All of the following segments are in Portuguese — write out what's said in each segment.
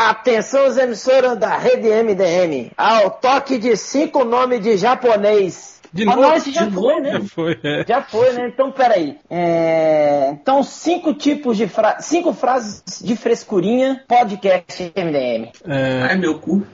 Atenção, os emissoras da rede MDM. Ao toque de cinco nomes de japonês. De Ah, novo, não, esse já de foi, novo, né? Já foi, é. Já foi, né? Então, peraí. É... Então, cinco tipos de fra... cinco frases de frescurinha, podcast MDM. É, Ai, meu cu.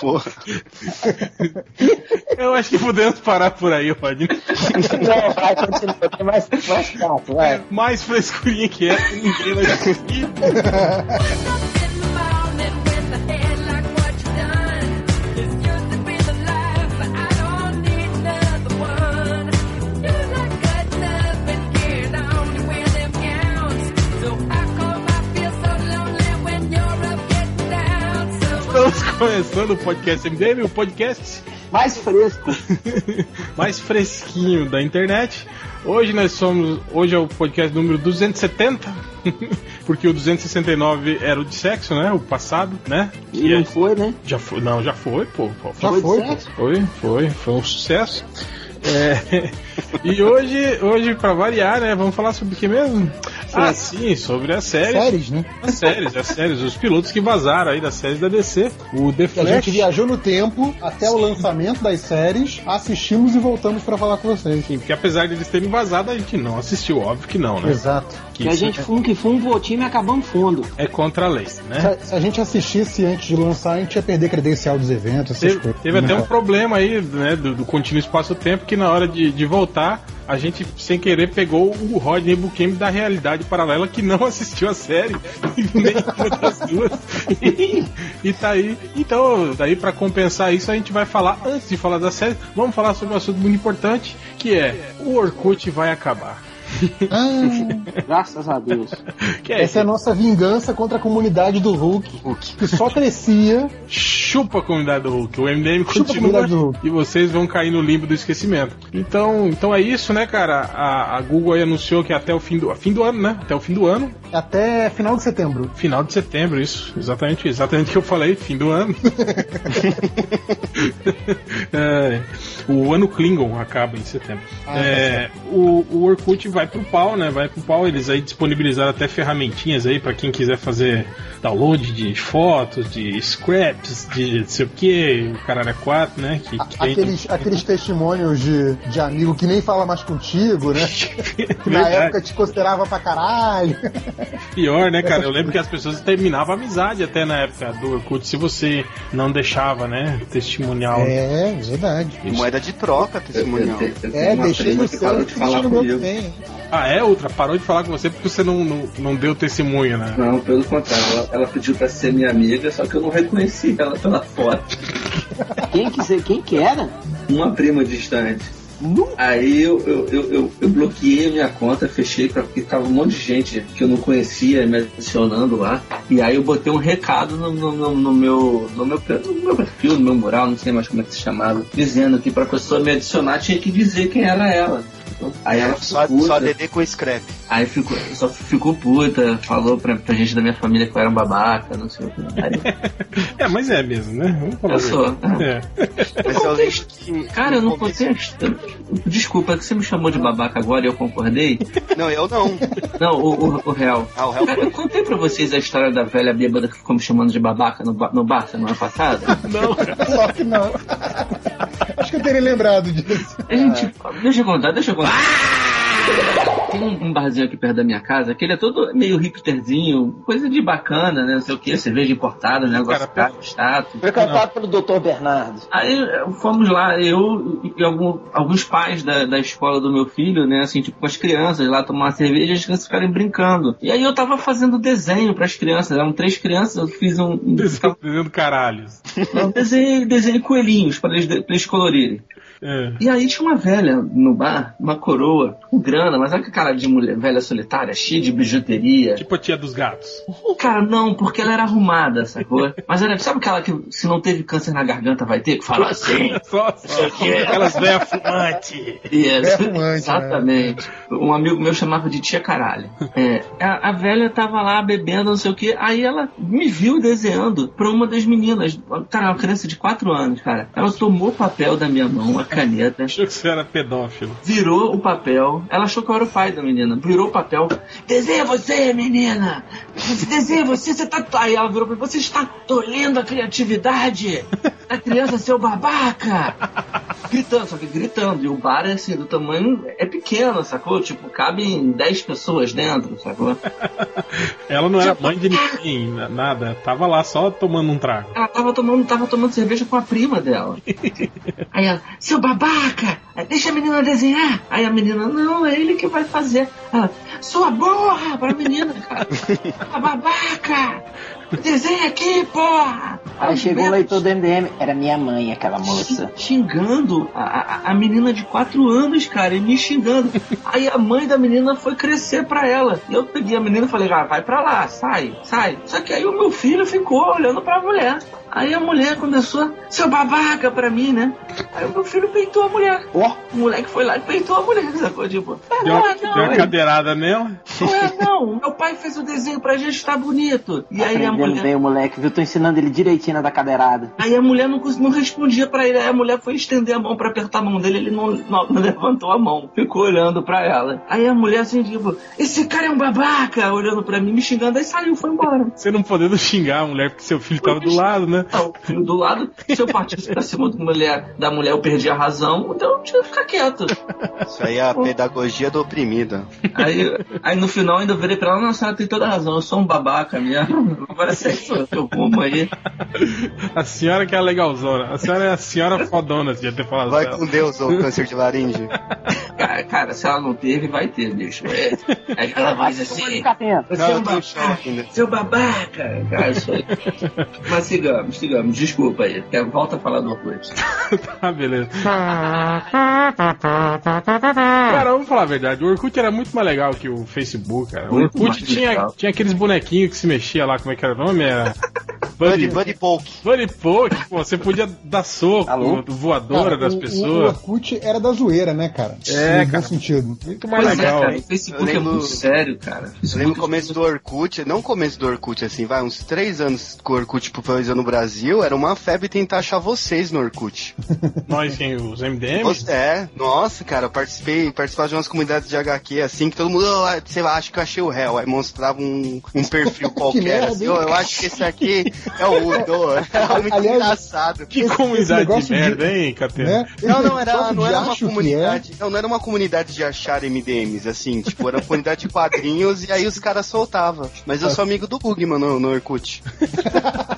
Porra. eu acho que podemos parar por aí, Rodney. Não, vai, continua. Tem mais, mais quatro, vai. Mais frescurinha que essa, ninguém vai conseguir. começando o podcast MDM, o podcast Mais fresco. mais fresquinho da internet. Hoje nós somos. Hoje é o podcast número 270. Porque o 269 era o de sexo, né? O passado, né? E não foi, né? Já foi. Não, já foi, pô. pô. Já Foi foi, pô. Foi, foi, foi um sucesso. É, e hoje, hoje para variar, né? Vamos falar sobre o que mesmo? Ah, sim, sobre as séries. Séries, né? As séries, as séries, os pilotos que vazaram aí das séries da DC. O The Que a Flash. gente viajou no tempo até o lançamento das séries, assistimos e voltamos pra falar com vocês. Sim, porque apesar de eles terem vazado, a gente não assistiu, óbvio que não, né? Exato. Que a isso gente fumo que fumo, o time acabamos fundo. é contra a lei, Se né? a, se a gente assistisse antes de lançar, a gente ia perder credencial dos eventos, essas Teve, coisas. teve até né? um problema aí, né, do, do contínuo espaço-tempo, que na hora de, de voltar, a gente, sem querer, pegou o Rodney Buchemi da realidade paralela, que não assistiu a série, nenhuma das duas. E, e tá aí. Então, daí pra compensar isso, a gente vai falar, antes de falar da série, vamos falar sobre um assunto muito importante, que é, o Orkut vai acabar. Ah, Graças a Deus. Que é, essa é a nossa vingança contra a comunidade do Hulk, que só crescia. chupa a comunidade do Hulk. O MDM Chupa a continua comunidade do Hulk. e vocês vão cair no limbo do esquecimento. Então, então é isso, né, cara? A, a Google aí anunciou que até o fim do, fim do ano, né? Até o fim do ano, Até final de setembro. final de setembro, isso. Exatamente, exatamente o que eu falei, fim do ano. É, o ano Klingon acaba em setembro. Ah, É, o, o Orkut vai pro pau, né? Vai pro pau. Eles aí disponibilizaram até ferramentinhas aí pra quem quiser fazer download de fotos, de scraps, de não sei o que, o caralho é 4, né? Que, que tem- Aqueles, aqueles testemunhos de, de amigo que nem fala mais contigo, né? Que na época te considerava pra caralho. Pior, né, cara? Eu lembro que as pessoas terminavam a amizade até na época do Orkut se você não deixava, né? Testemunhal. É, verdade. E moeda de troca, testemunhal. É, deixei no que céu parou e de falar no meu também. Ah, é? Outra parou de falar com você porque você não, não, não deu testemunho, né? Não, pelo contrário, ela, ela pediu pra ser minha amiga, só que eu não reconheci ela pela foto. Quem que, quem que era? Uma prima distante. Aí eu, eu, eu, eu, eu bloqueei a minha conta, fechei, pra, porque tava um monte de gente que eu não conhecia me adicionando lá. E aí eu botei um recado no, no, no- no meu, no, meu, no meu perfil, no meu mural, não sei mais como é que se chamava, dizendo que pra pessoa me adicionar tinha que dizer quem era ela. Aí ela ficou Só, puta. só DD com scrap. Aí ficou, só ficou puta, falou pra, pra gente da minha família que eu era um babaca, não sei o que. Aí, É, mas é mesmo, né? Vamos falar Eu a sou. É. Mas eu lembro que. cara, eu no não contei. Desculpa, é que você me chamou de babaca agora e eu concordei. Não, eu não. Não, o, o, o real. Ah, o réu Cara, eu contei pra vocês a história da velha bêbada que ficou me chamando de babaca no, no bar semana passada. Não. Só que não. Acho que eu teria lembrado disso. A gente. Deixa eu contar, deixa eu contar. Tem um, barzinho aqui perto da minha casa que ele é todo meio hipsterzinho, coisa de bacana, né? Não sei o que, cerveja importada, né? negócio Cara, caro, status. Frequentado pelo Dr. Bernardo. Aí eh, fomos lá, eu e algum- alguns pais da, da escola do meu filho, né, assim, tipo, com as crianças lá tomar uma cerveja e as crianças ficarem brincando. E aí eu tava fazendo desenho pras crianças, eram três crianças, eu fiz um, um, Desenhando caralhos. um desenho, desenho coelhinhos pra eles, pra eles colorirem. É. E aí tinha uma velha no bar, uma coroa, com grana, mas olha que cara de mulher, velha solitária, cheia de bijuteria. Tipo a tia dos gatos. Cara, não, porque ela era arrumada, sacou? Mas era, sabe aquela que se não teve câncer na garganta vai ter? Que fala assim. Só, só. Aquelas velhas fumantes. Yes, É fumante, né? exatamente. Um amigo meu chamava de tia caralho. É, a, a velha tava lá bebendo, não sei o que, aí ela me viu desenhando pra uma das meninas. Cara, uma criança de 4 anos, cara. Ela tomou o papel da minha mão, a caneta, Achou que você era pedófilo. virou o papel. Ela achou que eu era o pai da menina, virou o papel. Desenha você, menina! Você desenha você, você tá. Aí ela virou pra mim, você está tolhendo a criatividade da criança, seu babaca! Gritando, só que gritando. E o bar é assim, do tamanho. É pequeno, sacou? Tipo, cabem 10 pessoas dentro, sacou? Ela não era mãe de ninguém, na- nada. Tava lá só tomando um trago. Ela tava tomando, tava tomando cerveja com a prima dela. Aí ela, seu babaca, deixa a menina desenhar. Aí a menina, não, é ele que vai fazer. Ela, sua borra pra menina, cara. A babaca, desenha aqui, porra. Aí chegou o leitor do MDM, era minha mãe, aquela moça. Xingando a, a, a menina de 4 anos, cara, e me xingando. Aí a mãe da menina foi crescer pra ela. E eu peguei a menina e falei, ah, vai pra lá, sai, sai. Só que aí o meu filho ficou olhando pra mulher. Aí a mulher começou, seu babaca pra mim, né? Aí o meu filho peitou a mulher. Ó, O moleque foi lá e peitou a mulher, sacou? Tipo, Deu não uma, é deu não, uma ele- cadeirada nela. não é não. Meu pai fez o desenho pra gente, tá bonito. E aí a aprendendo mulher... bem o moleque, viu? Tô ensinando ele direitinho na da cadeirada. Aí a mulher não, não respondia pra ele. Aí a mulher foi estender a mão pra apertar a mão dele. Ele não, não- não levantou a mão. Ficou olhando pra ela. Aí a mulher assim, tipo, esse cara é um babaca, olhando pra mim, me xingando. Aí saiu, foi embora. Você não podendo xingar a mulher porque seu filho tava do lado, né? Não, o filho do lado, se eu partisse pra cima da mulher, da mulher, eu perdi a razão, então eu tinha que ficar quieto. Isso aí é a pedagogia do oprimido. Aí, aí no final ainda eu virei pra ela, nossa, ela tem toda a razão, eu sou um babaca mesmo. Agora segue seu seu rumo aí. A senhora que é a legalzona. A senhora é a senhora fodona, você já ter falado Vai com Deus, ô câncer de laringe. Cara, cara, se ela não teve, vai ter, bicho. É, aí ela faz assim. Fica atento. Você Não, eu tô em choque babaca, ainda. seu babaca. Cara, isso aí. Mas sigamos, sigamos. Desculpa aí. Quer- Volta a falar do Orkut. Ah, beleza. Cara, vamos falar a verdade. O Orkut era muito mais legal que o Facebook, cara. O Orkut tinha, legal. tinha aqueles bonequinhos que se mexia lá, como é que era o nome? Era. Buddy, Buddy Poke. Buddy Poke, pô, você podia dar soco, Alô? voadora Cara, das o- O, o pessoas. Orkut era da zoeira, né, cara? É, cara. bom sentido. Muito mais Pois é, legal. cara. O Facebook Eu lembro- é muito sério, cara. Eu lembro no começo do Orkut, não começo do Orkut, assim, vai, uns três anos que o Orkut popularizou no Brasil, era uma febre tentar achar vocês no Orkut. Nós, quem, os MDM? Você- é, nossa, cara, eu participei, participava de umas comunidades de HQ, assim, que todo mundo, "Ah, sei lá, acho que eu achei o réu, aí mostrava um, um perfil qualquer, merda, assim? "Ô, eu acho que esse aqui é o Udo, é muito Aliás, engraçado. Que esse comunidade de negócio de- merda, hein, Catena? Né? Não, Esse não, era, não de era uma que é. comunidade. Não, não era uma comunidade de achar MDMs, assim, tipo, era uma comunidade de quadrinhos e aí os caras soltavam. Mas eu sou amigo do Bugman no, no Orkut.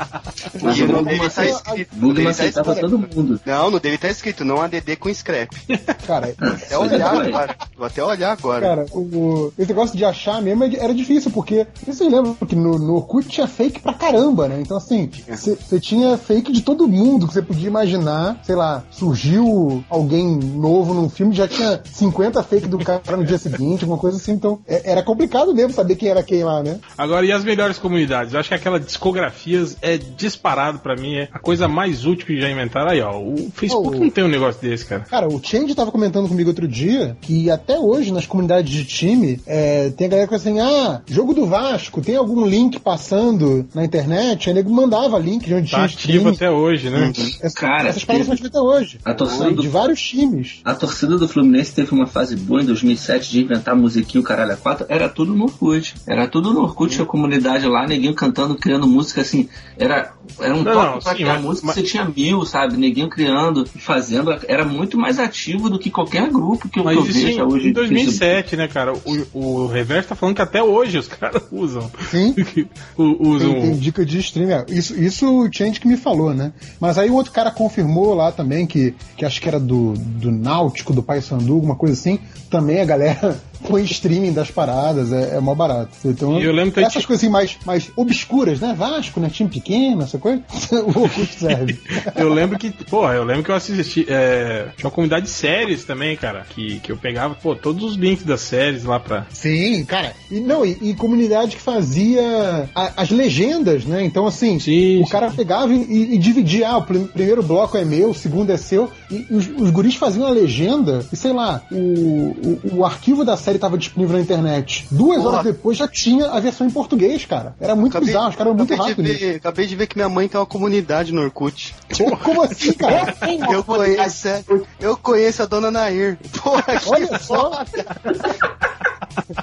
Mas E no dele tá aceita- escrito. no dele tá aceitava escrito- todo mundo. Não, no dele tá escrito, não ADD com scrap. Cara, Até olhar agora. Vou até olhar agora. Cara, o, esse negócio de achar mesmo é- era difícil, porque vocês lembram que no, no Orkut tinha fake pra caramba, né? Então, assim, você tinha fake de todo mundo que você podia imaginar. Sei lá, surgiu alguém novo num filme, já tinha 50 fake do cara no dia seguinte, alguma coisa assim. Então, é- era complicado mesmo saber quem era quem lá, né? Agora, e as melhores comunidades? Eu acho que aquela discografias é disparado pra mim, é a coisa mais útil que já inventaram. Aí, ó, o Facebook Oh. não tem um negócio desse, cara. Cara, o Change tava comentando comigo outro dia que até hoje nas comunidades de time é, tem a galera que fala assim: ah, jogo do Vasco, tem algum link passando na internet? Aí nego mandava link de onde Tá tinha ativo stream. até hoje, né? Essa- Cara, essas paradas são ativas até hoje. A torcida do De vários times. A torcida do Fluminense teve uma fase boa em 2007 de inventar musiquinha, o caralho, a quatro. Era tudo no Orkut. Era tudo no Orkut, a comunidade lá, neguinho cantando, criando música assim. Era, era um Não, toque não, pra sim, criar mas- música, mas- você tinha mil, sabe? Neguinho criando e fazendo. Era muito mais ativo do que qualquer grupo que eu, que eu Mas isso vejo em, hoje. em 2007, né, cara? O, o Reverso tá falando que até hoje os caras usam. Sim. O- usam. Tem, tem dica de stream. é. Isso, isso o Change que me falou, né? Mas aí o outro cara confirmou lá também, que, que acho que era do, do Náutico, do Paysandu, alguma coisa assim. Também a galera põe streaming das paradas, é, é mó barato. Então, E eu lembro que essas coisas assim mais, mais obscuras, né? Vasco, né? Time pequeno, essa coisa. o Orkut serve. Eu lembro que, porra, eu lembro que eu assisti. É, tinha uma comunidade de séries também, cara. Que, que eu pegava, pô, todos os links das séries lá pra. Sim, cara. E não, e, e comunidade que fazia a- as legendas, né? Então, assim, Sim, o cara pegava e, e- e dividia, ah, o prim- primeiro bloco é meu, o segundo é seu, e os, os guris faziam a legenda, e sei lá, o, o, o arquivo da série série tava disponível na internet. Duas Porra. horas depois já tinha a versão em português, cara. Era muito Acabei, bizarro, os caras eram muito acabei de rápidos. ver, acabei de ver que minha mãe tem uma comunidade no Orkut. Pô, Como assim, cara? Eu conheço, é, eu conheço a dona Nair. Porra, que Olha só,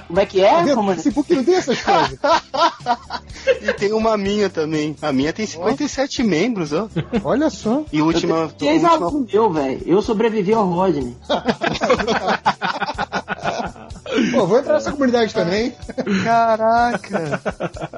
Como é que é? Vê, Como... Facebook não tem essas coisas. E tem uma minha também. A minha tem 57 membros, ó. Olha só. E última. Três última... alunos meu, velho. Eu sobrevivi ao Rodney. Pô, vou entrar nessa comunidade também. Caraca!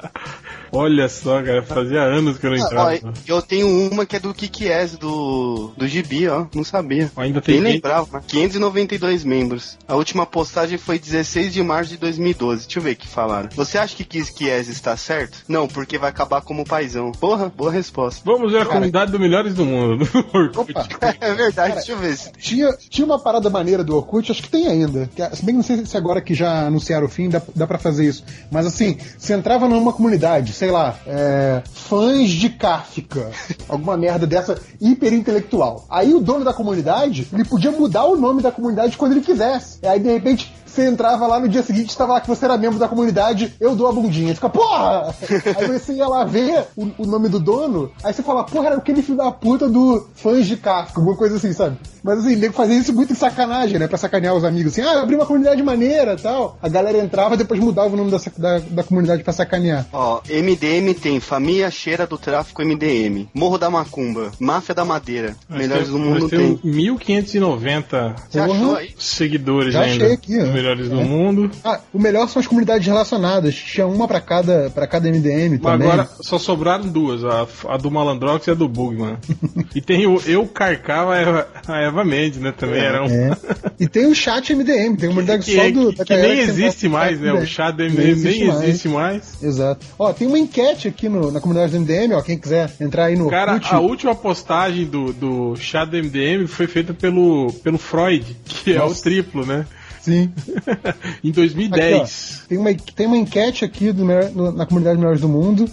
Olha só, cara, fazia anos que eu não Ó, entrava. eu tenho uma que é do Kikies, do, do Gibi, ó. Não sabia. Ainda tem Nem lembrava, mas 592 membros. A última postagem foi 16 de março de 2012. Deixa eu ver o que falaram. Você acha que Kikies está certo? Não, porque vai acabar como paizão. Porra, boa resposta. Vamos ver a comunidade do Melhores do Mundo. do Orkut. Opa, É verdade, deixa eu ver. se- tinha, tinha uma parada maneira do Orkut, acho que tem ainda. Que, Se bem que não sei se agora que já anunciaram o fim, dá, dá pra fazer isso. Mas assim, você entrava numa comunidade, sei lá, é, fãs de Kafka, alguma merda dessa hiper intelectual. Aí o dono da comunidade, ele podia mudar o nome da comunidade quando ele quisesse. Aí, de repente, você entrava lá no dia seguinte, estava lá que você era membro da comunidade, eu dou a bundinha. Fica, porra! Aí você ia lá ver o, o nome do dono, aí você fala, porra, era aquele filho da puta do fãs de Kafka, alguma coisa assim, sabe? Mas assim, nego fazia isso muito de sacanagem, né? Pra sacanear os amigos. Assim, ah, abri uma comunidade maneira tal. A galera entrava e depois mudava o nome da, da, da comunidade pra sacanear. Ó, MDM tem Família Cheira do Tráfico MDM, Morro da Macumba, Máfia da Madeira, Melhores do Mundo tem. temos 1590 Você achou aí? seguidores Já ainda achei aqui, ó. Melhores do É. Mundo. Ah, o melhor são as comunidades relacionadas. Tinha uma pra cada, pra cada MDM Mas também. agora só sobraram duas, a, a do Malandrox e a do Bugman. e tem o Eu Carcava a Eva, a Eva Mendes, né? Também era um. É. E tem o chat MDM, tem uma comunidade Que, só é- do. que- que nem que existe mais, né? O chat do MDM nem existe mais. Exato. Ó, tem uma enquete aqui no- na comunidade do MDM, ó. Quem quiser entrar aí no Cara, Orkut. a última postagem do, do chá do MDM foi feita pelo, pelo Freud, que é o Nossa. triplo, né? Sim. em 2010. Aqui, ó, tem, uma, tem uma enquete aqui do, na comunidade Melhores do Mundo.